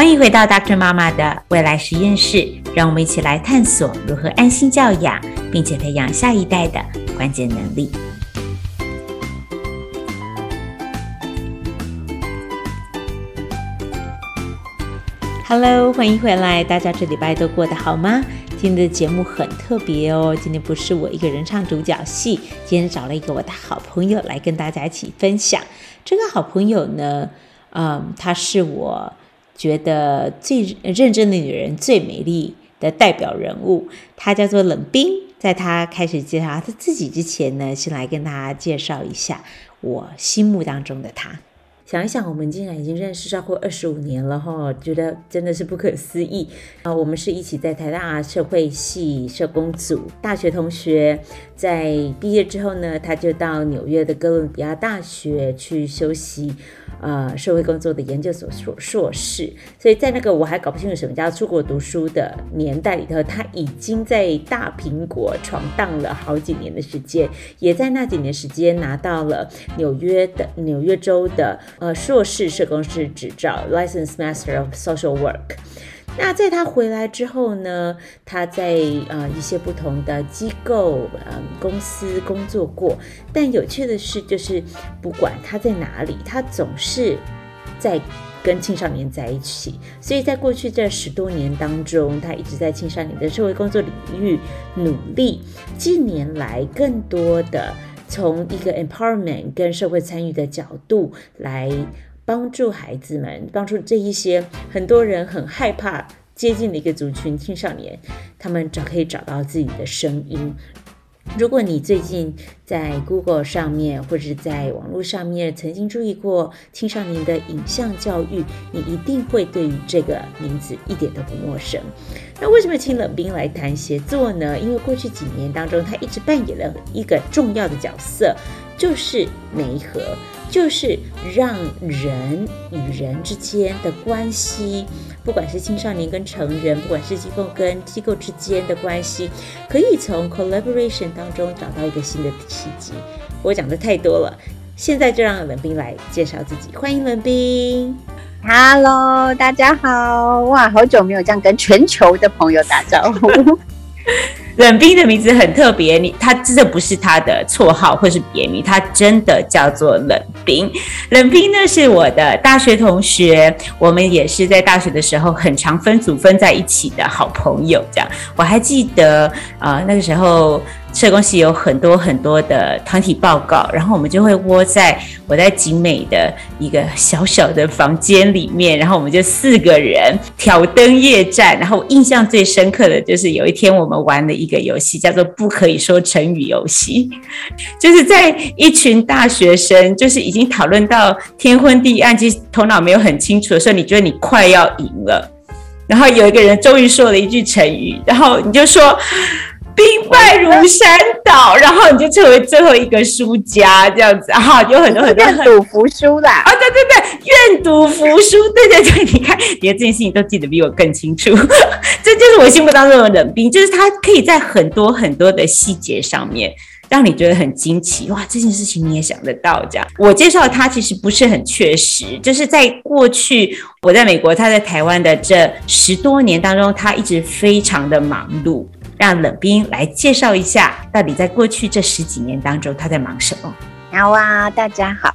欢迎回到 Dr. 妈妈的未来实验室，让我们一起来探索如何安心教养，并且培养下一代的关键能力。Hello，欢迎回来，大家这礼拜都过得好吗？今天的节目很特别哦，今天不是我一个人唱主角戏，今天找了一个我的好朋友来跟大家一起分享。这个好朋友呢，嗯，她是我觉得最认真的女人、最美丽的代表人物，她叫做冷冰。在她开始介绍她自己之前呢，先来跟大家介绍一下我心目当中的她。想一想，我们竟然已经认识超过二十五年了哈，觉得真的是不可思议啊！我们是一起在台大社会系社工组大学同学，在毕业之后呢，他就到纽约的哥伦比亚大学去修习。呃，社会工作的研究所硕硕士，所以在那个我还搞不清楚什么叫出国读书的年代里头，他已经在大苹果闯荡了好几年的时间，也在那几年时间拿到了纽约的纽约州的呃硕士社工师执照 （License Master of Social Work）。那在他回来之后呢，他在呃一些不同的机构、呃公司工作过。但有趣的是，就是不管他在哪里，他总是在跟青少年在一起。所以在过去这十多年当中，他一直在青少年的社会工作领域努力。近年来，更多的从一个 empowerment 跟社会参与的角度来。帮助孩子们，帮助这一些很多人很害怕接近的一个族群——青少年，他们找可以找到自己的声音。如果你最近在 Google 上面或者在网络上面曾经注意过青少年的影像教育，你一定会对于这个名字一点都不陌生。那为什么请冷冰来谈协作呢？因为过去几年当中，他一直扮演了一个重要的角色，就是媒合。就是让人与人之间的关系，不管是青少年跟成人，不管是机构跟机构之间的关系，可以从 collaboration 当中找到一个新的契机。我讲的太多了，现在就让冷冰来介绍自己。欢迎冷冰，Hello，大家好，哇，好久没有这样跟全球的朋友打招呼。冷冰的名字很特别，你他真的不是他的绰号或是别名，他真的叫做冷冰。冷冰呢是我的大学同学，我们也是在大学的时候很常分组分在一起的好朋友。这样，我还记得啊、那个时候。社工系有很多很多的团体报告，然后我们就会窝在我在景美的一个小小的房间里面，然后我们就四个人挑灯夜战。然后印象最深刻的就是有一天我们玩了一个游戏，叫做“不可以说成语”游戏，就是在一群大学生就是已经讨论到天昏地暗，其实头脑没有很清楚的时候，你觉得你快要赢了，然后有一个人终于说了一句成语，然后你就说。兵败如山倒，然后你就成为最后一个输家，这样子哈，有很多很多愿赌服输啦。啊、哦，对对对，愿赌服输，对对对，你看，你的这件事情都记得比我更清楚，这就是我心目当中的冷冰，就是他可以在很多很多的细节上面让你觉得很惊奇，哇，这件事情你也想得到这样。我介绍他其实不是很确实，就是在过去我在美国，他在台湾的这十多年当中，他一直非常的忙碌。让冷冰来介绍一下，到底在过去这十几年当中他在忙什么？好啊，大家好，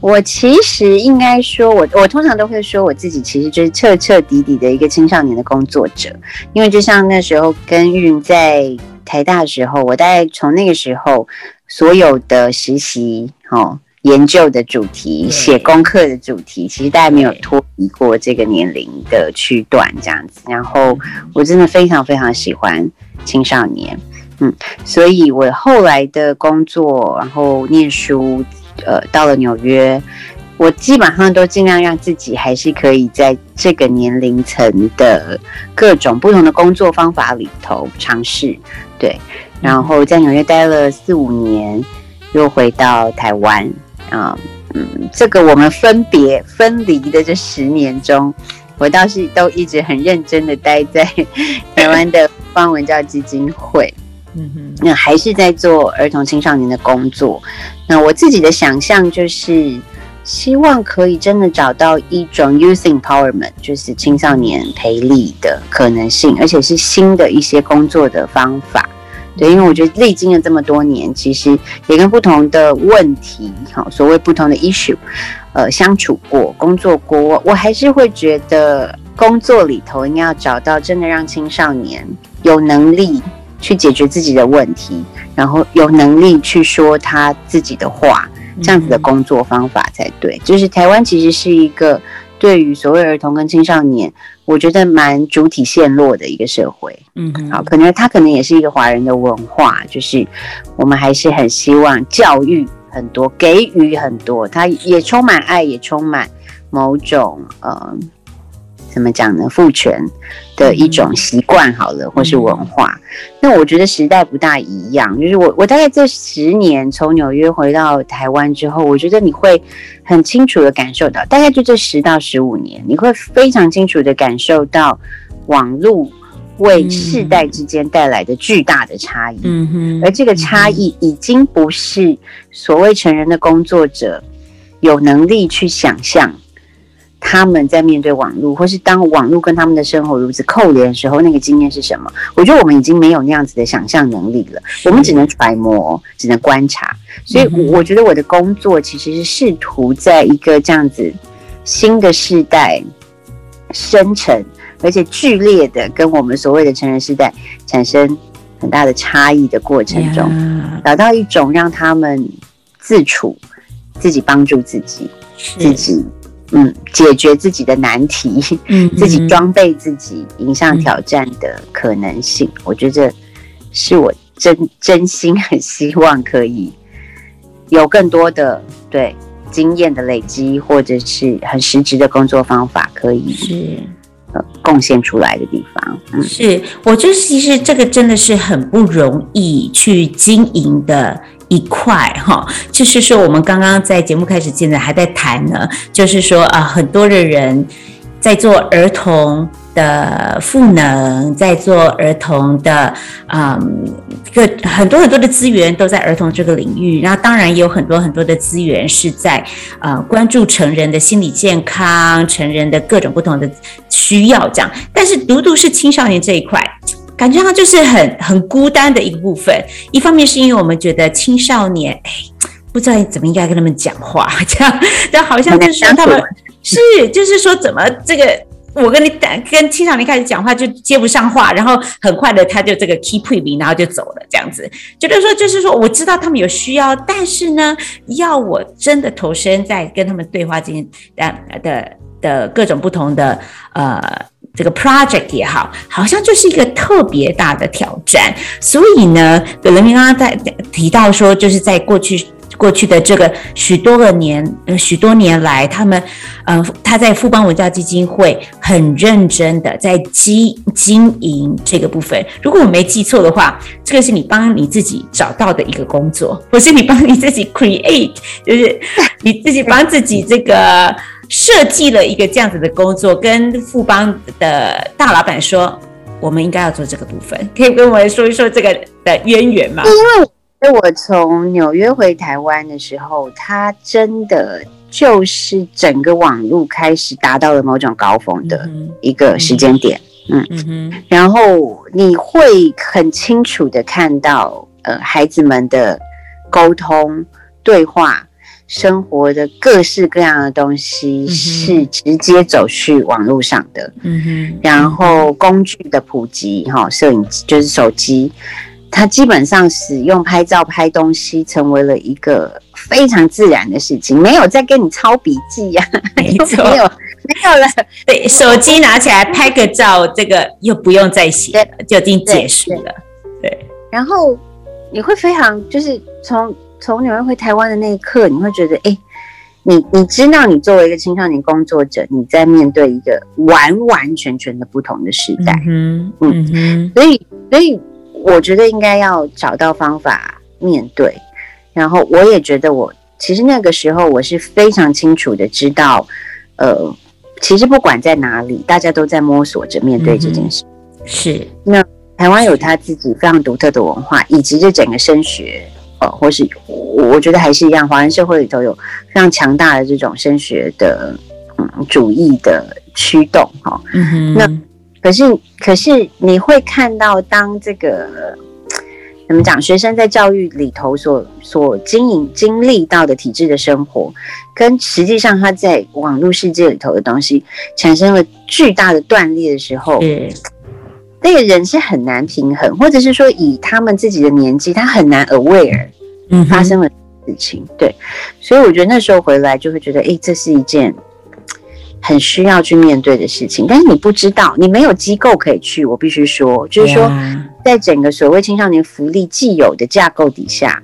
我其实应该说我，我通常都会说我自己其实就是彻彻底底的一个青少年的工作者，因为就像那时候跟韵在台大的时候，我大概从那个时候所有的实习哦。研究的主题、写功课的主题，其实大家没有脱离过这个年龄的区段这样子。然后我真的非常非常喜欢青少年，嗯，所以我后来的工作，然后念书，呃，到了纽约，我基本上都尽量让自己还是可以在这个年龄层的各种不同的工作方法里头尝试。对，然后在纽约待了四五年，又回到台湾。啊，嗯，这个我们分别分离的这十年中，我倒是都一直很认真的待在台湾的方文教基金会，嗯哼，那还是在做儿童青少年的工作。那我自己的想象就是，希望可以真的找到一种 youth empowerment，就是青少年培力的可能性，而且是新的一些工作的方法。对，因为我觉得历经了这么多年，其实也跟不同的问题，好，所谓不同的 issue，呃，相处过、工作过，我还是会觉得工作里头应该要找到真的让青少年有能力去解决自己的问题，然后有能力去说他自己的话，这样子的工作方法才对。就是台湾其实是一个对于所谓儿童跟青少年。我觉得蛮主体陷落的一个社会，嗯，好，可能他可能也是一个华人的文化，就是我们还是很希望教育很多，给予很多，他也充满爱，也充满某种呃。怎么讲呢？父权的一种习惯好了，或是文化。那我觉得时代不大一样。就是我，我大概这十年从纽约回到台湾之后，我觉得你会很清楚的感受到，大概就这十到十五年，你会非常清楚的感受到网络为世代之间带来的巨大的差异。嗯哼，而这个差异已经不是所谓成人的工作者有能力去想象。他们在面对网络，或是当网络跟他们的生活如此扣连的时候，那个经验是什么？我觉得我们已经没有那样子的想象能力了，我们只能揣摩，只能观察。所以，我觉得我的工作其实是试图在一个这样子新的世代生成，而且剧烈的跟我们所谓的成人世代产生很大的差异的过程中，找到一种让他们自处、自己帮助自己、自己。嗯，解决自己的难题，嗯，自己装备自己，迎上挑战的可能性，嗯、我觉得是我真真心很希望可以有更多的对经验的累积，或者是很实质的工作方法，可以是呃贡献出来的地方。嗯、是我觉得其实这个真的是很不容易去经营的。一块哈，就是说我们刚刚在节目开始现在还在谈呢，就是说啊，很多的人在做儿童的赋能，在做儿童的嗯，个很多很多的资源都在儿童这个领域，然后当然也有很多很多的资源是在呃关注成人的心理健康、成人的各种不同的需要这样，但是独独是青少年这一块。感觉上就是很很孤单的一个部分。一方面是因为我们觉得青少年，哎，不知道怎么应该跟他们讲话，这样，但好像就是说他们是，就是说怎么这个，我跟你跟青少年开始讲话就接不上话，然后很快的他就这个 keep moving，然后就走了，这样子。觉得说，就是说，我知道他们有需要，但是呢，要我真的投身在跟他们对话之间的的的各种不同的呃。这个 project 也好，好像就是一个特别大的挑战。所以呢，葛仁铭刚刚在提到说，就是在过去过去的这个许多个年，呃，许多年来，他们，呃，他在富邦文教基金会很认真的在经经营这个部分。如果我没记错的话，这个是你帮你自己找到的一个工作，或是你帮你自己 create，就是你自己帮自己这个。设计了一个这样子的工作，跟富邦的大老板说，我们应该要做这个部分，可以跟我们说一说这个的渊源吗？因为我从纽约回台湾的时候，它真的就是整个网络开始达到了某种高峰的一个时间点，嗯嗯哼，然后你会很清楚的看到，呃，孩子们的沟通对话。生活的各式各样的东西是直接走去网络上的，嗯哼，然后工具的普及，哈，摄影机就是手机，它基本上使用拍照拍东西成为了一个非常自然的事情，没有再跟你抄笔记呀，没错，没有没有了，对，手机拿起来拍个照，这个又不用再写了，就已经结束了，对，然后你会非常就是从。从纽约回台湾的那一刻，你会觉得，哎、欸，你你知道，你作为一个青少年工作者，你在面对一个完完全全的不同的时代，嗯嗯，嗯，所以所以我觉得应该要找到方法面对。然后我也觉得我，我其实那个时候我是非常清楚的知道，呃，其实不管在哪里，大家都在摸索着面对这件事。是，那台湾有他自己非常独特的文化，以及这整个升学。呃，或是我觉得还是一样，华人社会里头有非常强大的这种升学的嗯主义的驱动哈。那可是可是你会看到，当这个怎么讲，学生在教育里头所所经营经历到的体制的生活，跟实际上他在网络世界里头的东西产生了巨大的断裂的时候，嗯。那个人是很难平衡，或者是说以他们自己的年纪，他很难 aware 发生了事情。嗯、对，所以我觉得那时候回来就会觉得，哎，这是一件很需要去面对的事情。但是你不知道，你没有机构可以去。我必须说，就是说，在整个所谓青少年福利既有的架构底下，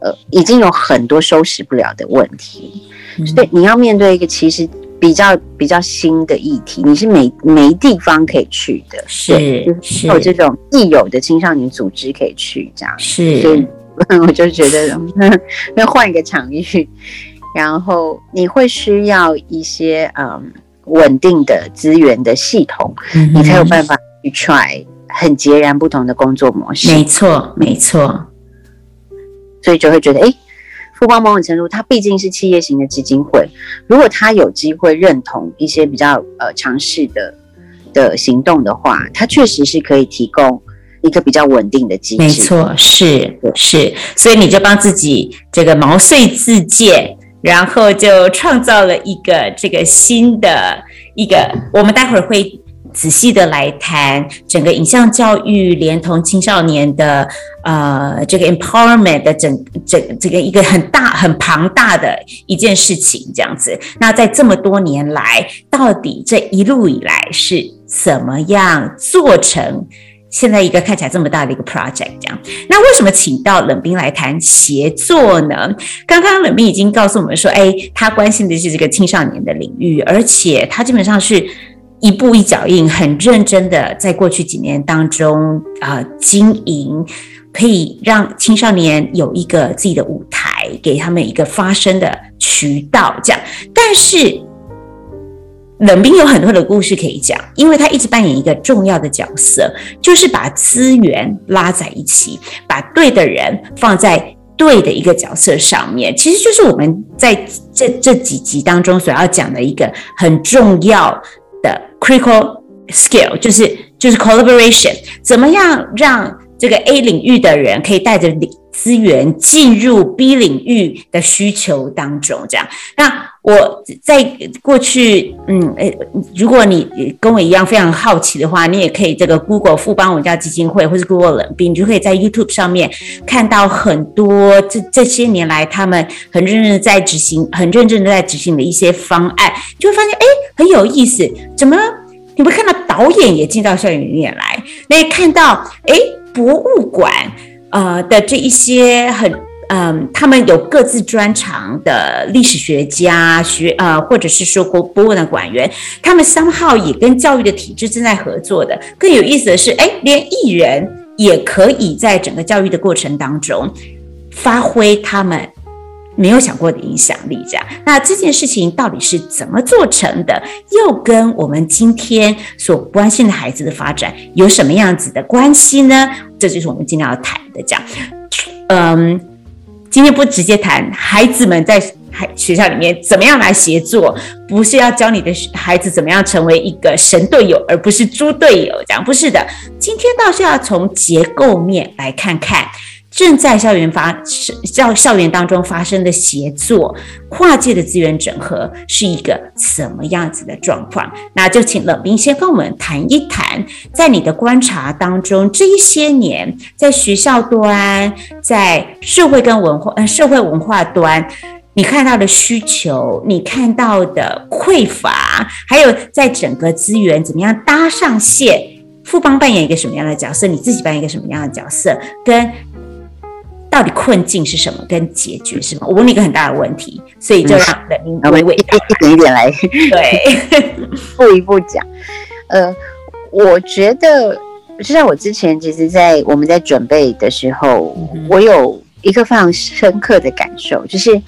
呃，已经有很多收拾不了的问题。嗯、所以你要面对一个其实。比较比较新的议题，你是没没地方可以去的，是是。有这种既有的青少年组织可以去，这样。是，所以我就觉得 要换一个场域，然后你会需要一些嗯稳定的资源的系统，嗯、你才有办法去 try 很截然不同的工作模式。没错，没错，所以就会觉得哎。诶富邦某种程度，它毕竟是企业型的基金会。如果他有机会认同一些比较呃尝试的的行动的话，它确实是可以提供一个比较稳定的机制。没错，是是，所以你就帮自己这个毛遂自荐，然后就创造了一个这个新的一个，我们待会儿会。仔细的来谈整个影像教育，连同青少年的呃这个 empowerment 的整整这个一个很大很庞大的一件事情，这样子。那在这么多年来，到底这一路以来是怎么样做成现在一个看起来这么大的一个 project？这样，那为什么请到冷冰来谈协作呢？刚刚冷冰已经告诉我们说，哎，他关心的是这个青少年的领域，而且他基本上是。一步一脚印，很认真的在过去几年当中啊、呃，经营可以让青少年有一个自己的舞台，给他们一个发声的渠道。这样，但是冷冰有很多的故事可以讲，因为他一直扮演一个重要的角色，就是把资源拉在一起，把对的人放在对的一个角色上面。其实就是我们在这这几集当中所要讲的一个很重要的 critical skill 就是就是 collaboration，怎么样让这个 A 领域的人可以带着你资源进入 B 领域的需求当中？这样，那我在过去，嗯，诶，如果你跟我一样非常好奇的话，你也可以这个 Google 富邦文教基金会，或是 Google 冷冰，你就可以在 YouTube 上面看到很多这这些年来他们很认真的在执行，很认真的在执行的一些方案，就会发现，哎。很有意思，怎么你会看到导演也进到校园里面来？那看到哎，博物馆呃的这一些很嗯、他们有各自专长的历史学家学呃，或者是说国博物馆的馆员，他们三号也跟教育的体制正在合作的。更有意思的是，哎，连艺人也可以在整个教育的过程当中发挥他们。没有想过的影响力，这样，那这件事情到底是怎么做成的？又跟我们今天所关心的孩子的发展有什么样子的关系呢？这就是我们今天要谈的。讲，嗯，今天不直接谈孩子们在孩学校里面怎么样来协作，不是要教你的孩子怎么样成为一个神队友，而不是猪队友，这样不是的。今天倒是要从结构面来看看。正在校园发校校园当中发生的协作、跨界的资源整合是一个什么样子的状况？那就请冷冰先跟我们谈一谈，在你的观察当中，这一些年在学校端、在社会跟文化、呃社会文化端，你看到的需求、你看到的匮乏，还有在整个资源怎么样搭上线？富邦扮演一个什么样的角色？你自己扮演一个什么样的角色？跟到底困境是什么？跟解决是什么？我问你一个很大的问题，所以就让冷彬娓娓一点一点来，对，一 步一步讲。呃，我觉得就像我之前，其实，在我们在准备的时候，嗯、我有一个非常深刻的感受，就是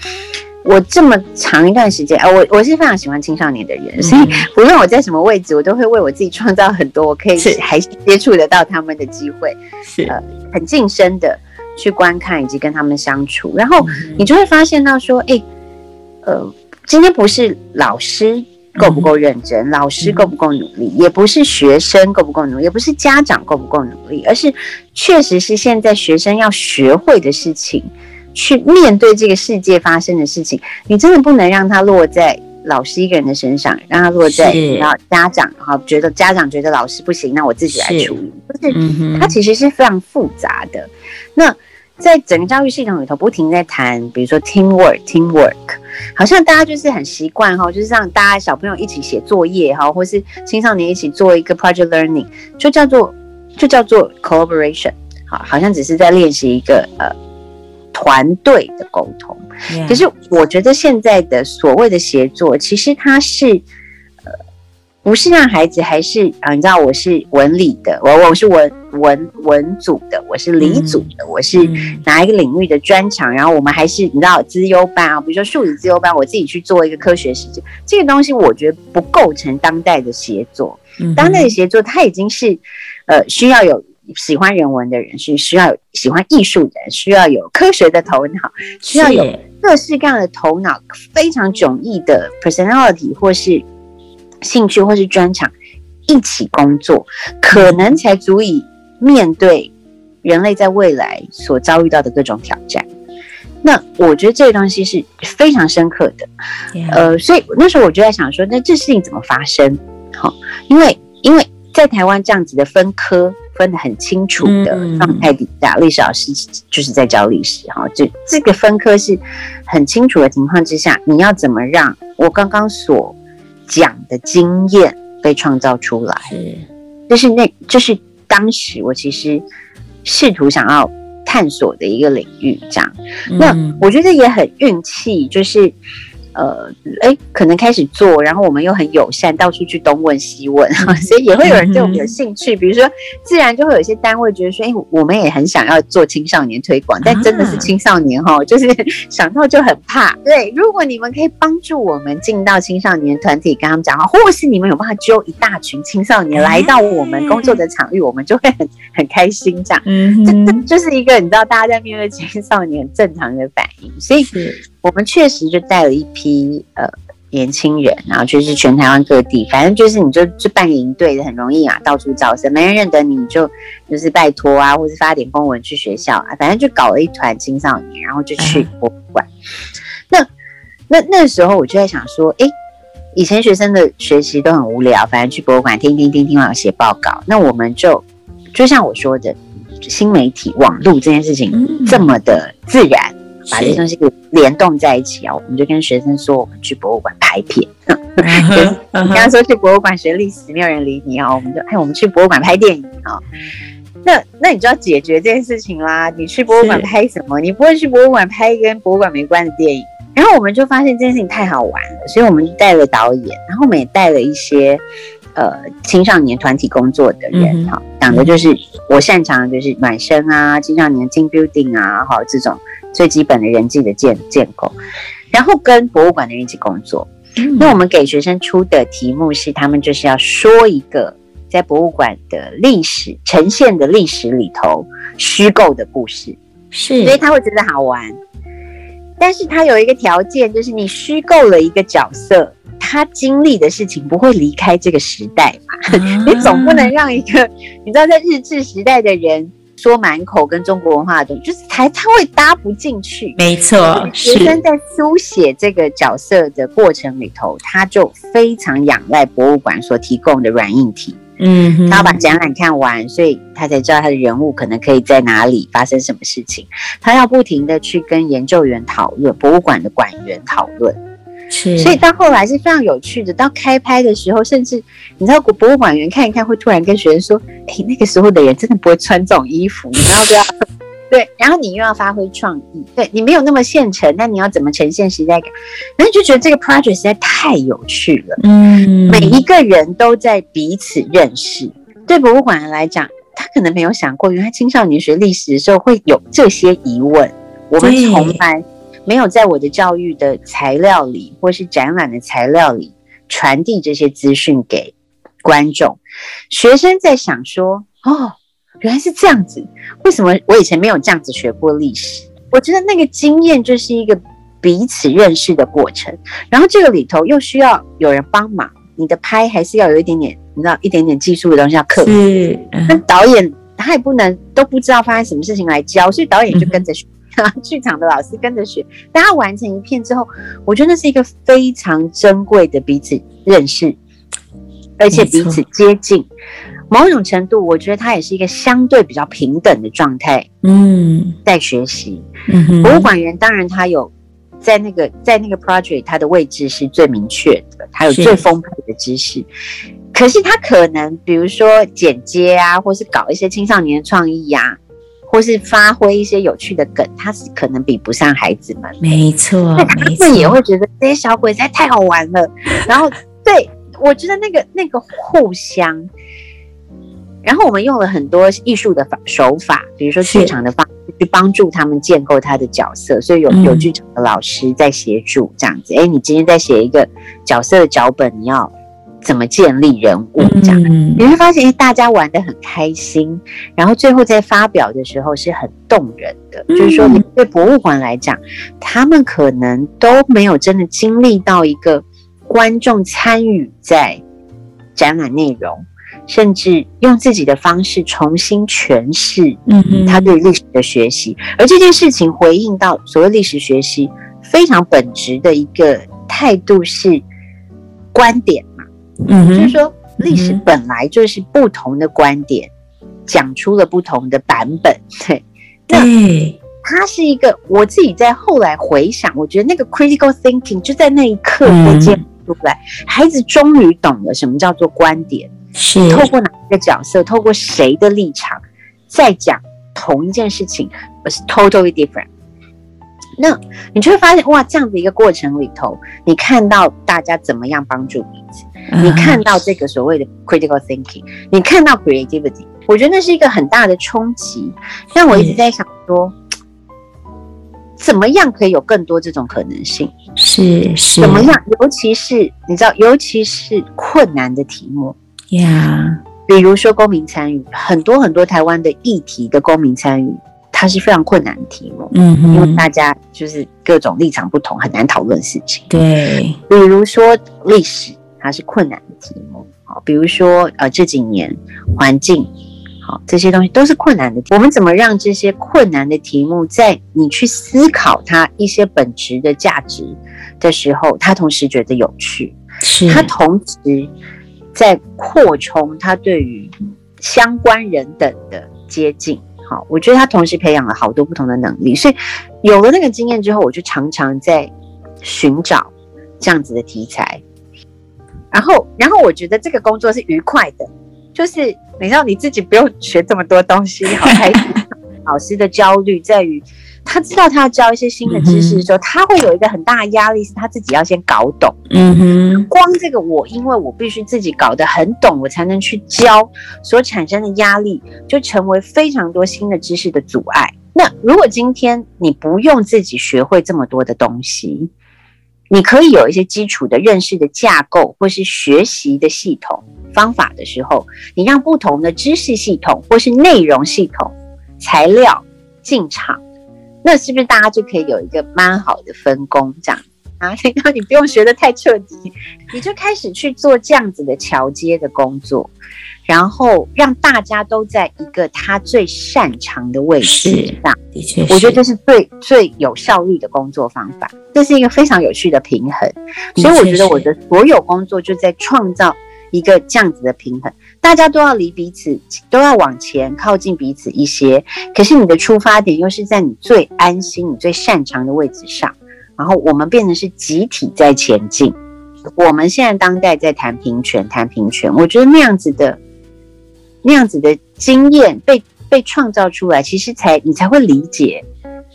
我这么长一段时间啊、呃，我我是非常喜欢青少年的人，所以不论我在什么位置，我都会为我自己创造很多我可以还接触得到他们的机会，是呃，很近身的。去观看以及跟他们相处，然后你就会发现到说，哎，呃，今天不是老师够不够认真，老师够不够努力，也不是学生够不够努力，也不是家长够不够努力，而是确实是现在学生要学会的事情，去面对这个世界发生的事情，你真的不能让它落在。老师一个人的身上，让他落在然后家长，然后觉得家长觉得老师不行，那我自己来处理。就是它其实是非常复杂的。那在整个教育系统里头，不停在谈，比如说 teamwork，teamwork，好像大家就是很习惯哈，就是让大家小朋友一起写作业哈，或是青少年一起做一个 project learning，就叫做就叫做 collaboration，好，好像只是在练习一个呃。团队的沟通，可是我觉得现在的所谓的协作，其实它是呃，不是让孩子还是啊，你知道我是文理的，我我是文文文组的，我是理组的，我是哪一个领域的专长，然后我们还是你知道资优班啊，比如说数理资优班，我自己去做一个科学实践，这个东西我觉得不构成当代的协作，当代的协作它已经是呃需要有。喜欢人文的人是需要有喜欢艺术的人，需要有科学的头脑，需要有各式各样的头脑，非常迥异的 personality 或是兴趣或是专长一起工作，可能才足以面对人类在未来所遭遇到的各种挑战。那我觉得这个东西是非常深刻的，呃，所以那时候我就在想说，那这事情怎么发生？好，因为因为在台湾这样子的分科。分得很清楚的状态底下，历史老师就是在教历史哈。就这个分科是很清楚的情况之下，你要怎么让我刚刚所讲的经验被创造出来？就是那，就是当时我其实试图想要探索的一个领域。这样，那我觉得也很运气，就是。呃，哎，可能开始做，然后我们又很友善，到处去东问西问，所以也会有人对我们有兴趣。比如说，自然就会有一些单位觉得说，哎，我们也很想要做青少年推广，但真的是青少年哈，就是 想到就很怕。对，如果你们可以帮助我们进到青少年团体跟他们讲话，或是你们有办法揪一大群青少年来到我们工作的场域，我们就会很很开心。这样，嗯，这就是一个你知道大家在面对青少年正常的反应，所以。我们确实就带了一批呃年轻人，然后就是全台湾各地，反正就是你就就办个营队的很容易啊，到处招生，没人认得你就就是拜托啊，或是发点公文去学校啊，反正就搞了一团青少年，然后就去博物馆。那那那时候我就在想说，诶，以前学生的学习都很无聊，反正去博物馆听听听听完写报告。那我们就就像我说的，新媒体网络这件事情这么的自然。把这些东西给联动在一起啊，我们就跟学生说，我们去博物馆拍片。刚刚说去博物馆学历史，没有人理你啊，我们就哎，我们去博物馆拍电影啊。那那你就要解决这件事情啦。你去博物馆拍什么？你不会去博物馆拍一跟博物馆没关的电影。然后我们就发现这件事情太好玩了，所以我们就带了导演，然后我们也带了一些呃青少年团体工作的人哈，讲的就是我擅长的就是暖身啊，青少年 team building 啊，哈这种。最基本的人际的建建构，然后跟博物馆的人一起工作。那我们给学生出的题目是，他们就是要说一个在博物馆的历史呈现的历史里头虚构的故事，是，所以他会觉得好玩。但是他有一个条件，就是你虚构了一个角色，他经历的事情不会离开这个时代嘛？你总不能让一个你知道在日治时代的人。说满口跟中国文化的东西，就是才他会搭不进去。没错，学生在书写这个角色的过程里头，他就非常仰赖博物馆所提供的软硬体。嗯，他要把展览看完，所以他才知道他的人物可能可以在哪里发生什么事情。他要不停的去跟研究员讨论，博物馆的馆员讨论。是，所以到后来是非常有趣的。到开拍的时候，甚至你知道，博物馆员看一看，会突然跟学生说：“哎、欸，那个时候的人真的不会穿这种衣服，你们要不要？”对，然后你又要发挥创意，对你没有那么现成，那你要怎么呈现时代感？然后就觉得这个 project 实在太有趣了。嗯，每一个人都在彼此认识。对博物馆来讲，他可能没有想过，原来青少年学历史的时候会有这些疑问。我们从来。没有在我的教育的材料里，或是展览的材料里传递这些资讯给观众。学生在想说：“哦，原来是这样子。为什么我以前没有这样子学过历史？我觉得那个经验就是一个彼此认识的过程。然后这个里头又需要有人帮忙，你的拍还是要有一点点，你知道，一点点技术的东西要克服。那导演他也不能都不知道发生什么事情来教，所以导演就跟着学。剧场的老师跟着学，大家完成一片之后，我觉得那是一个非常珍贵的彼此认识，而且彼此接近。某种程度，我觉得它也是一个相对比较平等的状态。嗯，在学习。嗯，博物馆员当然他有在那个在那个 project，他的位置是最明确的，他有最丰沛的知识。可是他可能比如说剪接啊，或是搞一些青少年的创意呀、啊。或是发挥一些有趣的梗，他是可能比不上孩子们。没错，他们也会觉得这些小鬼才太好玩了。然后，对，我觉得那个那个互相，然后我们用了很多艺术的法手法，比如说剧场的方式去帮助他们建构他的角色。所以有有剧场的老师在协助这样子。哎，你今天在写一个角色的脚本，你要。怎么建立人物？这样、嗯、你会发现，大家玩得很开心，然后最后在发表的时候是很动人的。嗯、就是说，对博物馆来讲，他们可能都没有真的经历到一个观众参与在展览内容，甚至用自己的方式重新诠释，嗯，他对历史的学习。嗯、而这件事情回应到所谓历史学习非常本质的一个态度是观点。嗯，就是说，历史本来就是不同的观点，讲出了不同的版本。对，那，它是一个我自己在后来回想，我觉得那个 critical thinking 就在那一刻被揭露出来，孩子终于懂了什么叫做观点，是。透过哪一个角色，透过谁的立场，在讲同一件事情，而是 totally different。那你就会发现，哇，这样的一个过程里头，你看到大家怎么样帮助彼此。你看到这个所谓的 critical thinking，你看到 creativity，我觉得那是一个很大的冲击。但我一直在想说，怎么样可以有更多这种可能性？是是，怎么样？尤其是你知道，尤其是困难的题目呀，比如说公民参与，很多很多台湾的议题的公民参与，它是非常困难的题目。嗯，因为大家就是各种立场不同，很难讨论事情。对，比如说历史。它是困难的题目，好，比如说呃这几年环境，好，这些东西都是困难的。我们怎么让这些困难的题目，在你去思考它一些本质的价值的时候，它同时觉得有趣，是它同时在扩充它对于相关人等的接近。好，我觉得他同时培养了好多不同的能力，所以有了那个经验之后，我就常常在寻找这样子的题材。然后，然后我觉得这个工作是愉快的，就是你知道你自己不用学这么多东西，好开心。老师的焦虑在于，他知道他要教一些新的知识的时候，他会有一个很大的压力，是他自己要先搞懂。嗯哼，光这个我，因为我必须自己搞得很懂，我才能去教，所产生的压力就成为非常多新的知识的阻碍。那如果今天你不用自己学会这么多的东西，你可以有一些基础的认识的架构，或是学习的系统方法的时候，你让不同的知识系统或是内容系统材料进场，那是不是大家就可以有一个蛮好的分工？这样啊，然后你不用学得太彻底，你就开始去做这样子的桥接的工作。然后让大家都在一个他最擅长的位置上，的确，我觉得这是最最有效率的工作方法。这是一个非常有趣的平衡，所以我觉得我的所有工作就在创造一个这样子的平衡。大家都要离彼此，都要往前靠近彼此一些，可是你的出发点又是在你最安心、你最擅长的位置上。然后我们变成是集体在前进。我们现在当代在谈平权，谈平权，我觉得那样子的。那样子的经验被被创造出来，其实才你才会理解，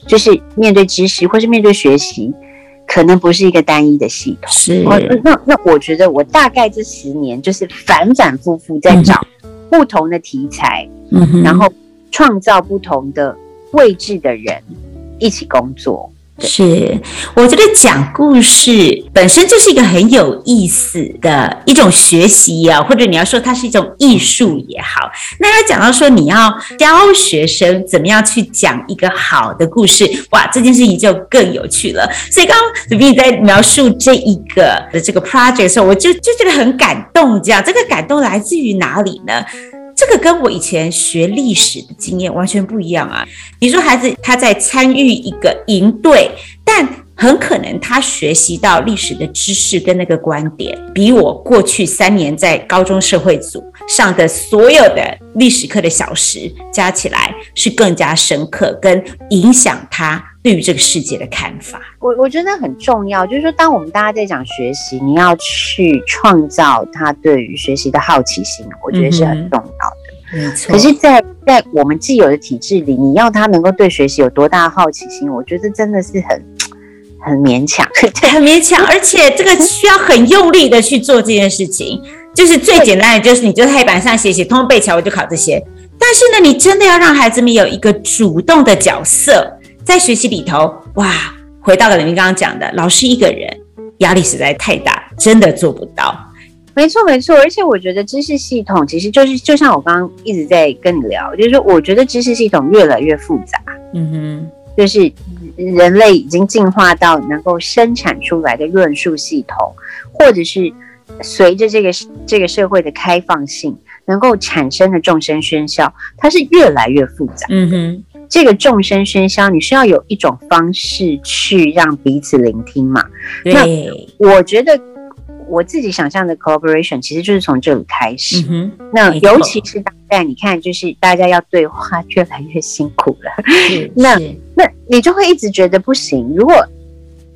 就是面对知识或是面对学习，可能不是一个单一的系统。是，那那我觉得我大概这十年就是反反复复在找不同的题材，嗯，然后创造不同的位置的人一起工作。是，我觉得讲故事本身就是一个很有意思的一种学习啊，或者你要说它是一种艺术也好。那要讲到说你要教学生怎么样去讲一个好的故事，哇，这件事情就更有趣了。所以刚刚 Vivi 在描述这一个的这个 project 的时候，我就就觉得很感动。这样，这个感动来自于哪里呢？这个跟我以前学历史的经验完全不一样啊！比如说，孩子他在参与一个营队，但很可能他学习到历史的知识跟那个观点，比我过去三年在高中社会组上的所有的历史课的小时加起来是更加深刻，跟影响他对于这个世界的看法。我我觉得很重要，就是说，当我们大家在讲学习，你要去创造他对于学习的好奇心，我觉得是很重要的。没错。可是，在在我们既有的体制里，你要他能够对学习有多大的好奇心，我觉得真的是很 很勉强，很勉强，而且这个需要很用力的去做这件事情。就是最简单的，就是你就在黑板上写写，通通背起来，我就考这些。但是呢，你真的要让孩子们有一个主动的角色在学习里头，哇！回到了您刚刚讲的，老师一个人压力实在太大，真的做不到。没错，没错。而且我觉得知识系统其实就是，就像我刚刚一直在跟你聊，就是说，我觉得知识系统越来越复杂。嗯哼，就是人类已经进化到能够生产出来的论述系统，或者是随着这个这个社会的开放性，能够产生的众生喧嚣，它是越来越复杂。嗯哼。这个众生喧嚣，你需要有一种方式去让彼此聆听嘛？对那我觉得我自己想象的 collaboration 其实就是从这里开始。嗯、那尤其是当代你看，就是大家要对话越来越辛苦了。那那你就会一直觉得不行。如果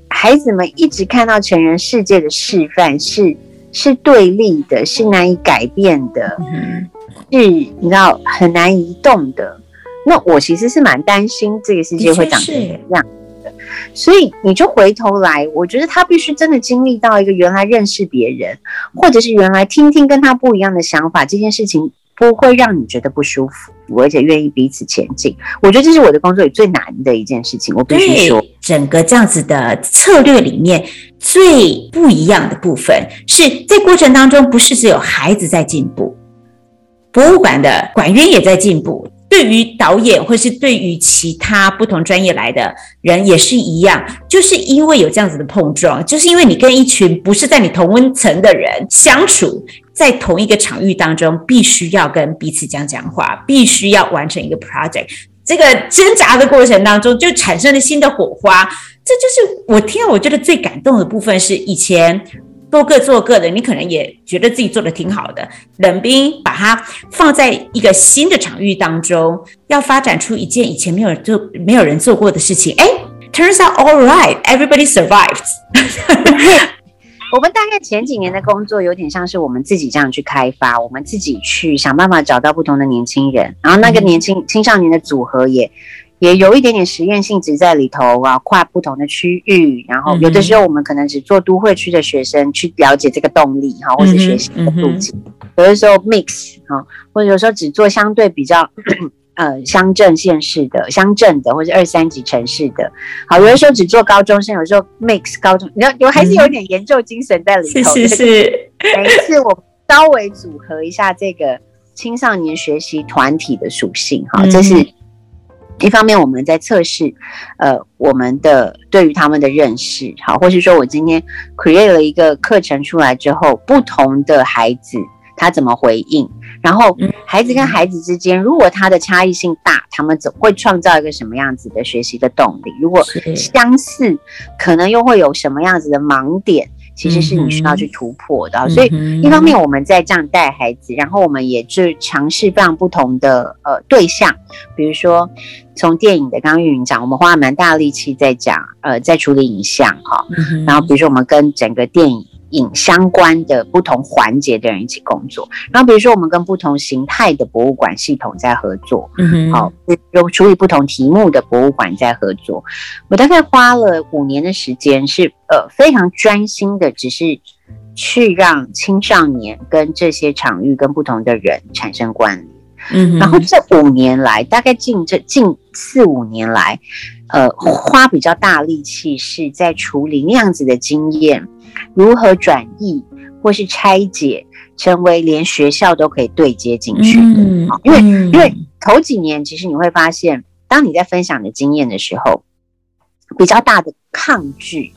孩子们一直看到成人世界的示范是是对立的，是难以改变的，嗯、是你知道很难移动的。那我其实是蛮担心这个世界会长成什么样的，所以你就回头来，我觉得他必须真的经历到一个原来认识别人，或者是原来听听跟他不一样的想法，这件事情不会让你觉得不舒服，而且愿意彼此前进。我觉得这是我的工作里最难的一件事情。我必须说，整个这样子的策略里面最不一样的部分是在过程当中，不是只有孩子在进步，博物馆的馆员也在进步。对于导演，或是对于其他不同专业来的人也是一样，就是因为有这样子的碰撞，就是因为你跟一群不是在你同温层的人相处在同一个场域当中，必须要跟彼此讲讲话，必须要完成一个 project，这个挣扎的过程当中就产生了新的火花，这就是我听到我觉得最感动的部分，是以前。都各做各的，你可能也觉得自己做的挺好的。冷冰把它放在一个新的场域当中，要发展出一件以前没有人做、没有人做过的事情。哎，turns out all right, everybody survives。我们大概前几年的工作有点像是我们自己这样去开发，我们自己去想办法找到不同的年轻人，然后那个年轻、嗯、青少年的组合也。也有一点点实验性质在里头啊，跨不同的区域，然后有的时候我们可能只做都会区的学生去了解这个动力哈，或者学习的路径；有的时候 mix 哈，或者有时候只做相对比较 呃乡镇县市的乡镇的，或者二三级城市的。好，有的时候只做高中生，有时候 mix 高中，有有还是有点研究精神在里头。是是是，每一次我稍微组合一下这个青少年学习团体的属性哈，这是。一方面我们在测试，呃，我们的对于他们的认识，好，或是说我今天 create 了一个课程出来之后，不同的孩子他怎么回应，然后孩子跟孩子之间，如果他的差异性大，他们怎会创造一个什么样子的学习的动力？如果相似，可能又会有什么样子的盲点？其实是你需要去突破的，所以一方面我们在这样带孩子，然后我们也就尝试非常不同的呃对象，比如说从电影的刚刚运营讲，我们花了蛮大力气在讲呃在处理影像哈，然后比如说我们跟整个电影。影相关的不同环节的人一起工作，然后比如说我们跟不同形态的博物馆系统在合作，嗯哼，好，有处理不同题目的博物馆在合作。我大概花了五年的时间，是呃非常专心的，只是去让青少年跟这些场域跟不同的人产生关联。嗯，然后这五年来，大概近这近四五年来，呃花比较大力气是在处理那样子的经验，如何转译或是拆解，成为连学校都可以对接进去的。嗯，因为因为头几年其实你会发现，当你在分享的经验的时候，比较大的抗拒。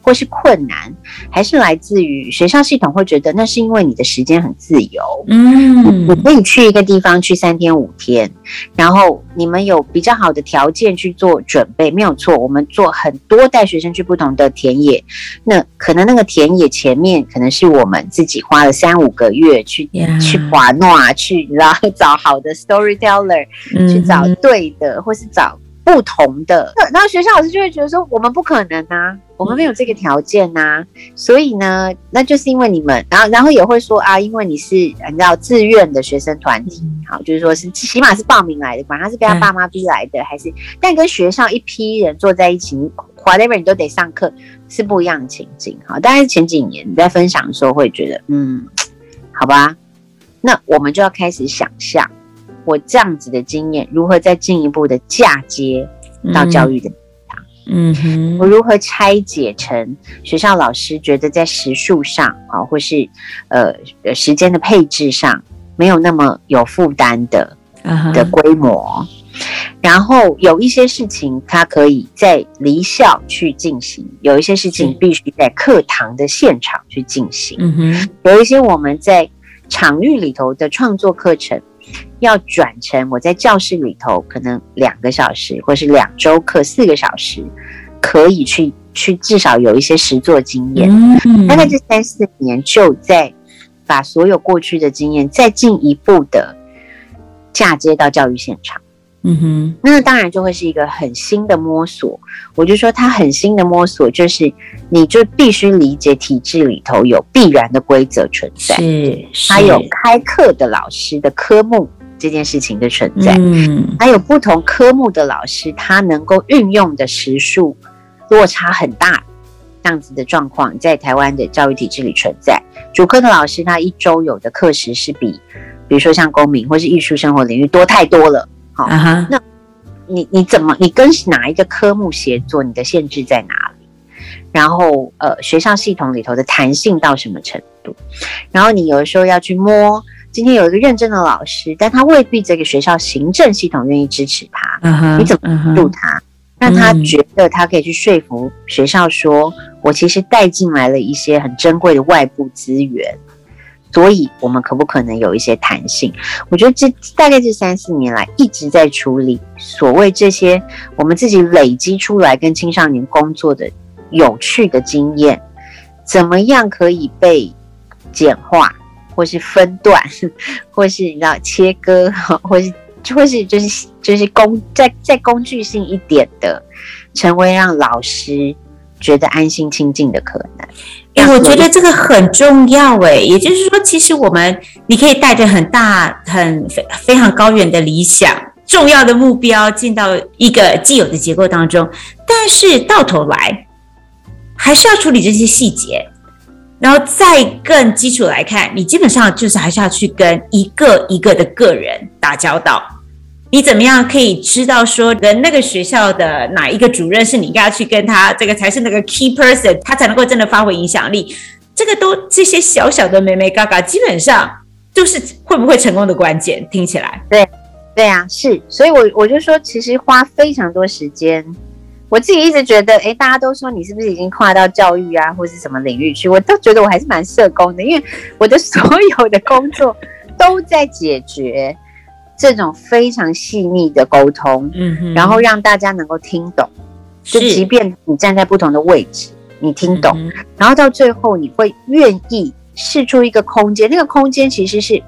或是困难，还是来自于学校系统会觉得那是因为你的时间很自由，嗯，你可以去一个地方去三天五天，然后你们有比较好的条件去做准备，没有错。我们做很多带学生去不同的田野，那可能那个田野前面可能是我们自己花了三五个月去.去滑诺去，然后找好的 storyteller，去找对的，或是找。不同的，然后学校老师就会觉得说，我们不可能啊，我们没有这个条件呐，所以呢，那就是因为你们，然后然后也会说啊，因为你是你知道自愿的学生团体，好，就是说是起码是报名来的，管他是被他爸妈逼来的还是，但跟学校一批人坐在一起，whatever 你都得上课，是不一样的情景，好，但是前几年你在分享的时候会觉得，嗯，好吧，那我们就要开始想象。我这样子的经验，如何再进一步的嫁接到教育的？嗯哼，我如何拆解成学校老师觉得在时数上啊，或是呃时间的配置上没有那么有负担的的规模？然后有一些事情它可以在离校去进行，有一些事情必须在课堂的现场去进行。嗯哼，有一些我们在场域里头的创作课程。要转成我在教室里头，可能两个小时，或是两周课四个小时，可以去去至少有一些实作经验。大概这三四年，就在把所有过去的经验再进一步的嫁接到教育现场。嗯哼，那当然就会是一个很新的摸索。我就说他很新的摸索，就是你就必须理解体制里头有必然的规则存在，是，是还有开课的老师的科目这件事情的存在，嗯，还有不同科目的老师他能够运用的时数落差很大，这样子的状况在台湾的教育体制里存在。主科的老师他一周有的课时是比，比如说像公民或是艺术生活领域多太多了。好，uh huh. 那你你怎么你跟哪一个科目协作？你的限制在哪里？然后呃，学校系统里头的弹性到什么程度？然后你有的时候要去摸，今天有一个认真的老师，但他未必这个学校行政系统愿意支持他，uh huh. 你怎么度他，uh huh. 让他觉得他可以去说服学校说，说、uh. 我其实带进来了一些很珍贵的外部资源。所以，我们可不可能有一些弹性？我觉得这大概这三四年来一直在处理所谓这些我们自己累积出来跟青少年工作的有趣的经验，怎么样可以被简化，或是分段，或是你知道切割，或是或是就是就是工再再工具性一点的，成为让老师觉得安心亲近的可能。哎，我觉得这个很重要哎，也就是说，其实我们你可以带着很大、很非非常高远的理想、重要的目标进到一个既有的结构当中，但是到头来还是要处理这些细节，然后再更基础来看，你基本上就是还是要去跟一个一个的个人打交道。你怎么样可以知道说的那个学校的哪一个主任是你应该要去跟他，这个才是那个 key person，他才能够真的发挥影响力。这个都这些小小的眉眉嘎嘎，基本上都是会不会成功的关键。听起来，对，对啊，是。所以我我就说，其实花非常多时间。我自己一直觉得，哎，大家都说你是不是已经跨到教育啊，或是什么领域去？我都觉得我还是蛮社工的，因为我的所有的工作都在解决。这种非常细腻的沟通，嗯，然后让大家能够听懂，就即便你站在不同的位置，你听懂，嗯、然后到最后你会愿意试出一个空间，那个空间其实是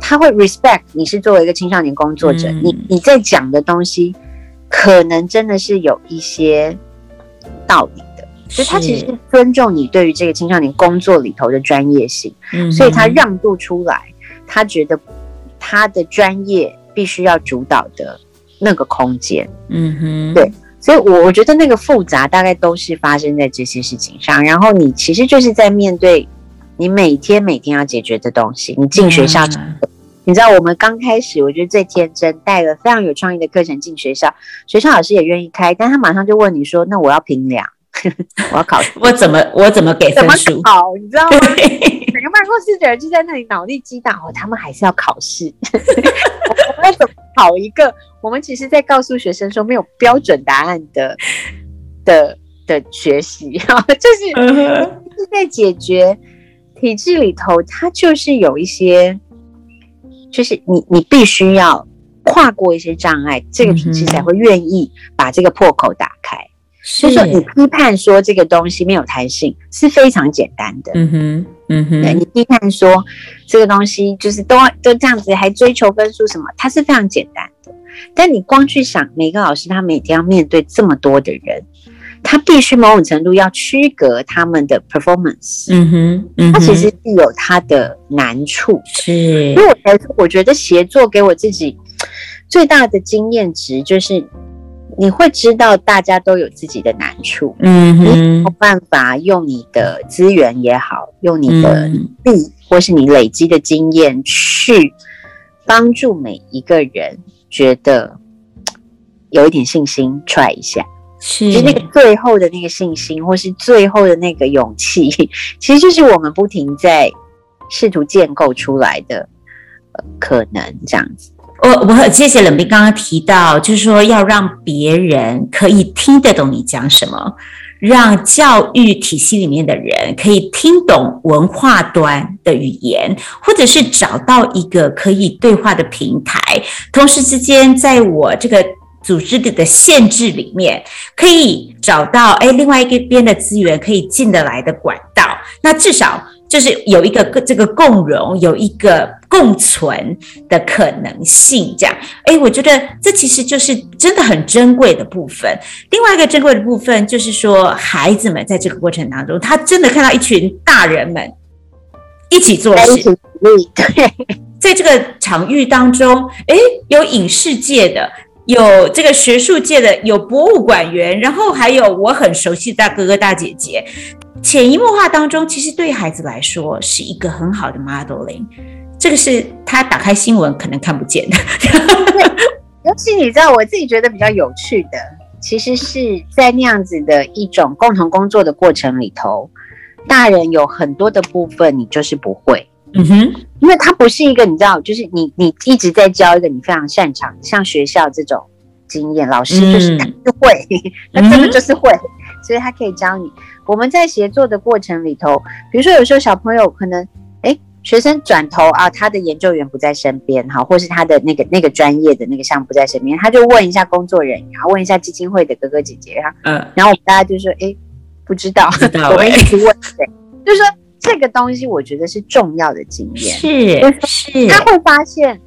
他会 respect 你是作为一个青少年工作者，嗯、你你在讲的东西可能真的是有一些道理的，所以他其实是尊重你对于这个青少年工作里头的专业性，嗯，所以他让渡出来，他觉得。他的专业必须要主导的那个空间，嗯哼，对，所以，我我觉得那个复杂大概都是发生在这些事情上。然后你其实就是在面对你每天每天要解决的东西。你进学校，你知道，我们刚开始，我觉得最天真，带了非常有创意的课程进学校，学校老师也愿意开，但他马上就问你说：“那我要评量，我要考，我怎么我怎么给分数？考，你知道吗？整个办公室的人就在那里脑力激荡，哦，他们还是要考试，我们要怎么考一个？我们其实在告诉学生说，没有标准答案的的的学习，就是、uh. 是在解决体制里头，它就是有一些。就是你，你必须要跨过一些障碍，这个体制才会愿意把这个破口打开。所以、嗯、哼说，你批判说这个东西没有弹性是非常简单的。嗯哼，嗯哼，对，你批判说这个东西就是都都这样子，还追求分数什么，它是非常简单的。但你光去想，每个老师他每天要面对这么多的人。他必须某种程度要区隔他们的 performance，嗯哼，嗯哼，他其实是有他的难处，是。所以我才说，我觉得协作给我自己最大的经验值就是，你会知道大家都有自己的难处，嗯哼，你没有办法用你的资源也好，用你的力或是你累积的经验去帮助每一个人，觉得有一点信心，try 一下。是，就那个最后的那个信心，或是最后的那个勇气，其实就是我们不停在试图建构出来的，呃，可能这样子。我我很谢谢冷冰刚刚提到，就是说要让别人可以听得懂你讲什么，让教育体系里面的人可以听懂文化端的语言，或者是找到一个可以对话的平台，同时之间在我这个。组织里的限制里面，可以找到哎，另外一个边的资源可以进得来的管道。那至少就是有一个这个共荣，有一个共存的可能性。这样，哎，我觉得这其实就是真的很珍贵的部分。另外一个珍贵的部分就是说，孩子们在这个过程当中，他真的看到一群大人们一起做事。对，在这个场域当中，哎，有影视界的。有这个学术界的，有博物馆员，然后还有我很熟悉的大哥哥大姐姐，潜移默化当中，其实对孩子来说是一个很好的 modeling。这个是他打开新闻可能看不见 的。尤其你知道，我自己觉得比较有趣的，其实是在那样子的一种共同工作的过程里头，大人有很多的部分你就是不会。嗯哼，因为他不是一个，你知道，就是你你一直在教一个你非常擅长，像学校这种经验，老师就是他就会，那真的就是会，所以他可以教你。我们在协作的过程里头，比如说有时候小朋友可能，哎，学生转头啊，他的研究员不在身边哈，或是他的那个那个专业的那个项目不在身边，他就问一下工作人员，然后问一下基金会的哥哥姐姐，哈，嗯，然后我们大家就说，哎，不知道，我们一起问，对，就是说。这个东西我觉得是重要的经验，是是，他会发现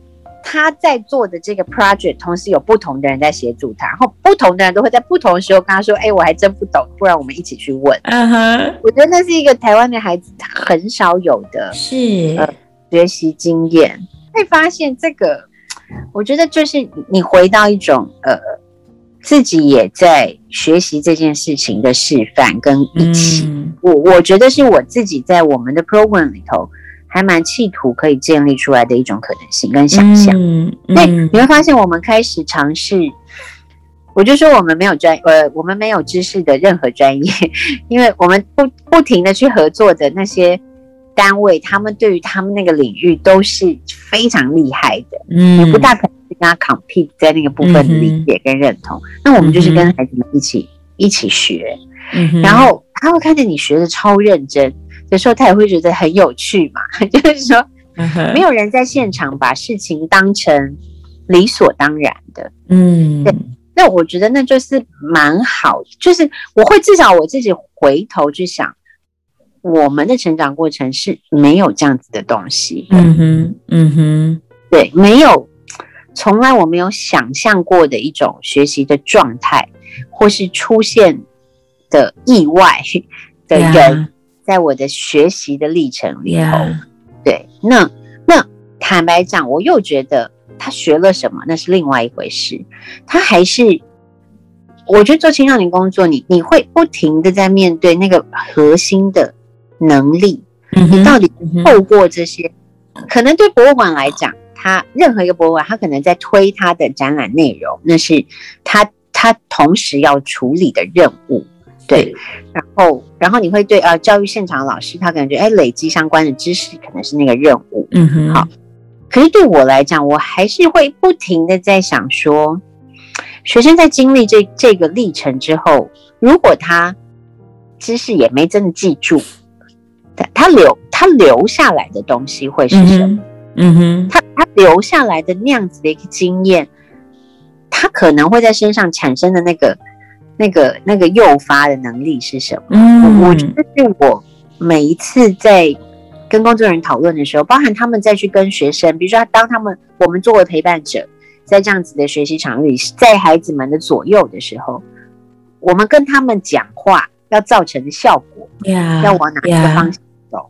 他在做的这个 project，同时有不同的人在协助他，然后不同的人都会在不同的时候跟他说：“哎，我还真不懂，不然我们一起去问。”嗯哼，我觉得那是一个台湾的孩子很少有的，是呃学习经验。会发现这个，我觉得就是你回到一种呃。自己也在学习这件事情的示范跟一起，嗯、我我觉得是我自己在我们的 program 里头还蛮企图可以建立出来的一种可能性跟想象。嗯嗯、对，你会发现我们开始尝试，我就说我们没有专呃，我们没有知识的任何专业，因为我们不不停的去合作的那些单位，他们对于他们那个领域都是非常厉害的，嗯，也不大可能。跟他 compete 在那个部分理解跟认同，嗯、那我们就是跟孩子们一起、嗯、一起学，然后他会看见你学的超认真，有时候他也会觉得很有趣嘛，就是说，没有人在现场把事情当成理所当然的，嗯，对，那我觉得那就是蛮好，就是我会至少我自己回头去想，我们的成长过程是没有这样子的东西，嗯哼，嗯哼，对，没有。从来我没有想象过的一种学习的状态，或是出现的意外 的人，在我的学习的历程里头，Yeah. 对，那那坦白讲，我又觉得他学了什么，那是另外一回事。他还是，我觉得做青少年工作，你你会不停的在面对那个核心的能力，mm hmm. 你到底透过这些，可能对博物馆来讲。他任何一个博物馆，他可能在推他的展览内容，那是他他同时要处理的任务。对，然后然后你会对呃教育现场的老师，他可能觉得哎累积相关的知识可能是那个任务。嗯哼，好。可是对我来讲，我还是会不停的在想说，学生在经历这这个历程之后，如果他知识也没真的记住，他他留他留下来的东西会是什么？嗯哼，他他留下来的那样子的一个经验，他可能会在身上产生的那个那个那个诱发的能力是什么？嗯，我觉得是我每一次在跟工作人员讨论的时候，包含他们再去跟学生，比如说当他们我们作为陪伴者，在这样子的学习场域里，在孩子们的左右的时候，我们跟他们讲话要造成的效果，yeah, 要往哪一个方向走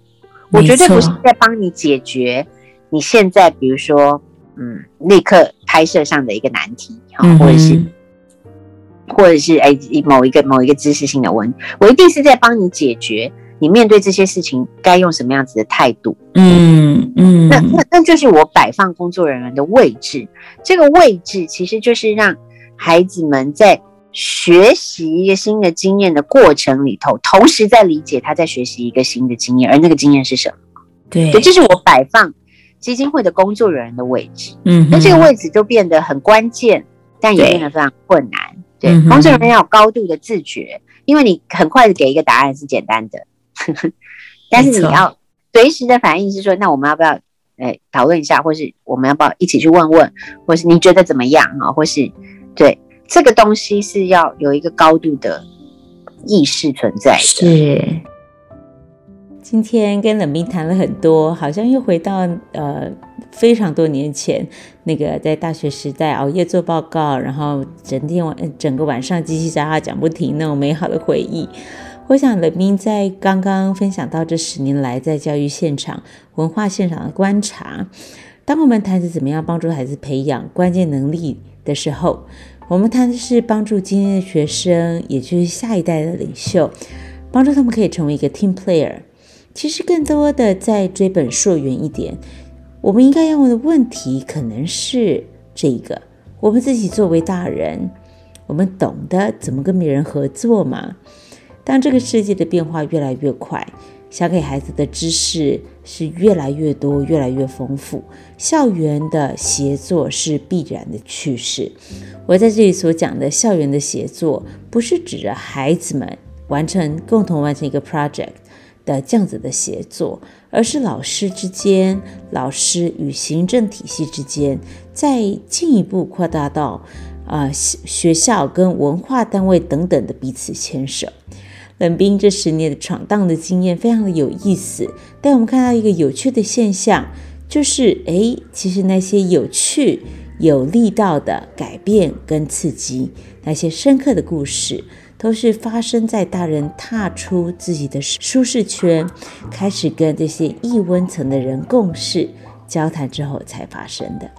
？Yeah, 我绝对不是在帮你解决你现在比如说嗯立刻拍摄上的一个难题啊，或者是、嗯、或者是哎某一个某一个知识性的问题，我一定是在帮你解决。你面对这些事情该用什么样子的态度？嗯嗯，那那那就是我摆放工作人员的位置。这个位置其实就是让孩子们在学习一个新的经验的过程里头，同时在理解他在学习一个新的经验，而那个经验是什么？对，这就是我摆放基金会的工作人员的位置。嗯，那这个位置就变得很关键，但也变得非常困难。对，对，工作人员要有高度的自觉，因为你很快的给一个答案是简单的。但是你要随时的反应是说，那我们要不要诶讨论一下，或是我们要不要一起去问问，或是你觉得怎么样啊？或是对这个东西是要有一个高度的意识存在的。是。今天跟冷冰谈了很多，好像又回到呃非常多年前那个在大学时代熬夜做报告，然后整天晚整个晚上叽叽喳喳讲不停那种美好的回忆。我想冷冰在刚刚分享到这十年来在教育现场、文化现场的观察。当我们谈着怎么样帮助孩子培养关键能力的时候，我们谈的是帮助今天的学生，也就是下一代的领袖，帮助他们可以成为一个 team player。其实更多的在追本溯源一点，我们应该要问的问题可能是这个：我们自己作为大人，我们懂得怎么跟别人合作吗？当这个世界的变化越来越快，想给孩子的知识是越来越多、越来越丰富，校园的协作是必然的趋势。我在这里所讲的校园的协作，不是指着孩子们完成共同完成一个 project 的这样子的协作，而是老师之间、老师与行政体系之间，再进一步扩大到啊、呃、学校跟文化单位等等的彼此牵手。冷冰这十年的闯荡的经验非常的有意思，但我们看到一个有趣的现象，就是诶，其实那些有趣、有力道的改变跟刺激，那些深刻的故事，都是发生在大人踏出自己的舒适圈，开始跟这些异温层的人共事、交谈之后才发生的。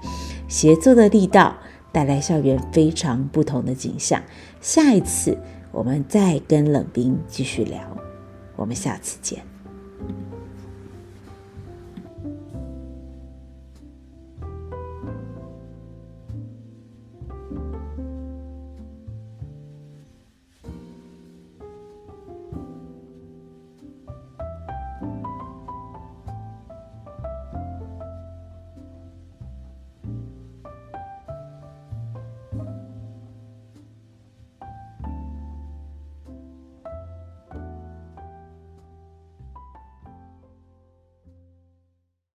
协作的力道带来校园非常不同的景象。下一次。我们再跟冷冰继续聊，我们下次见。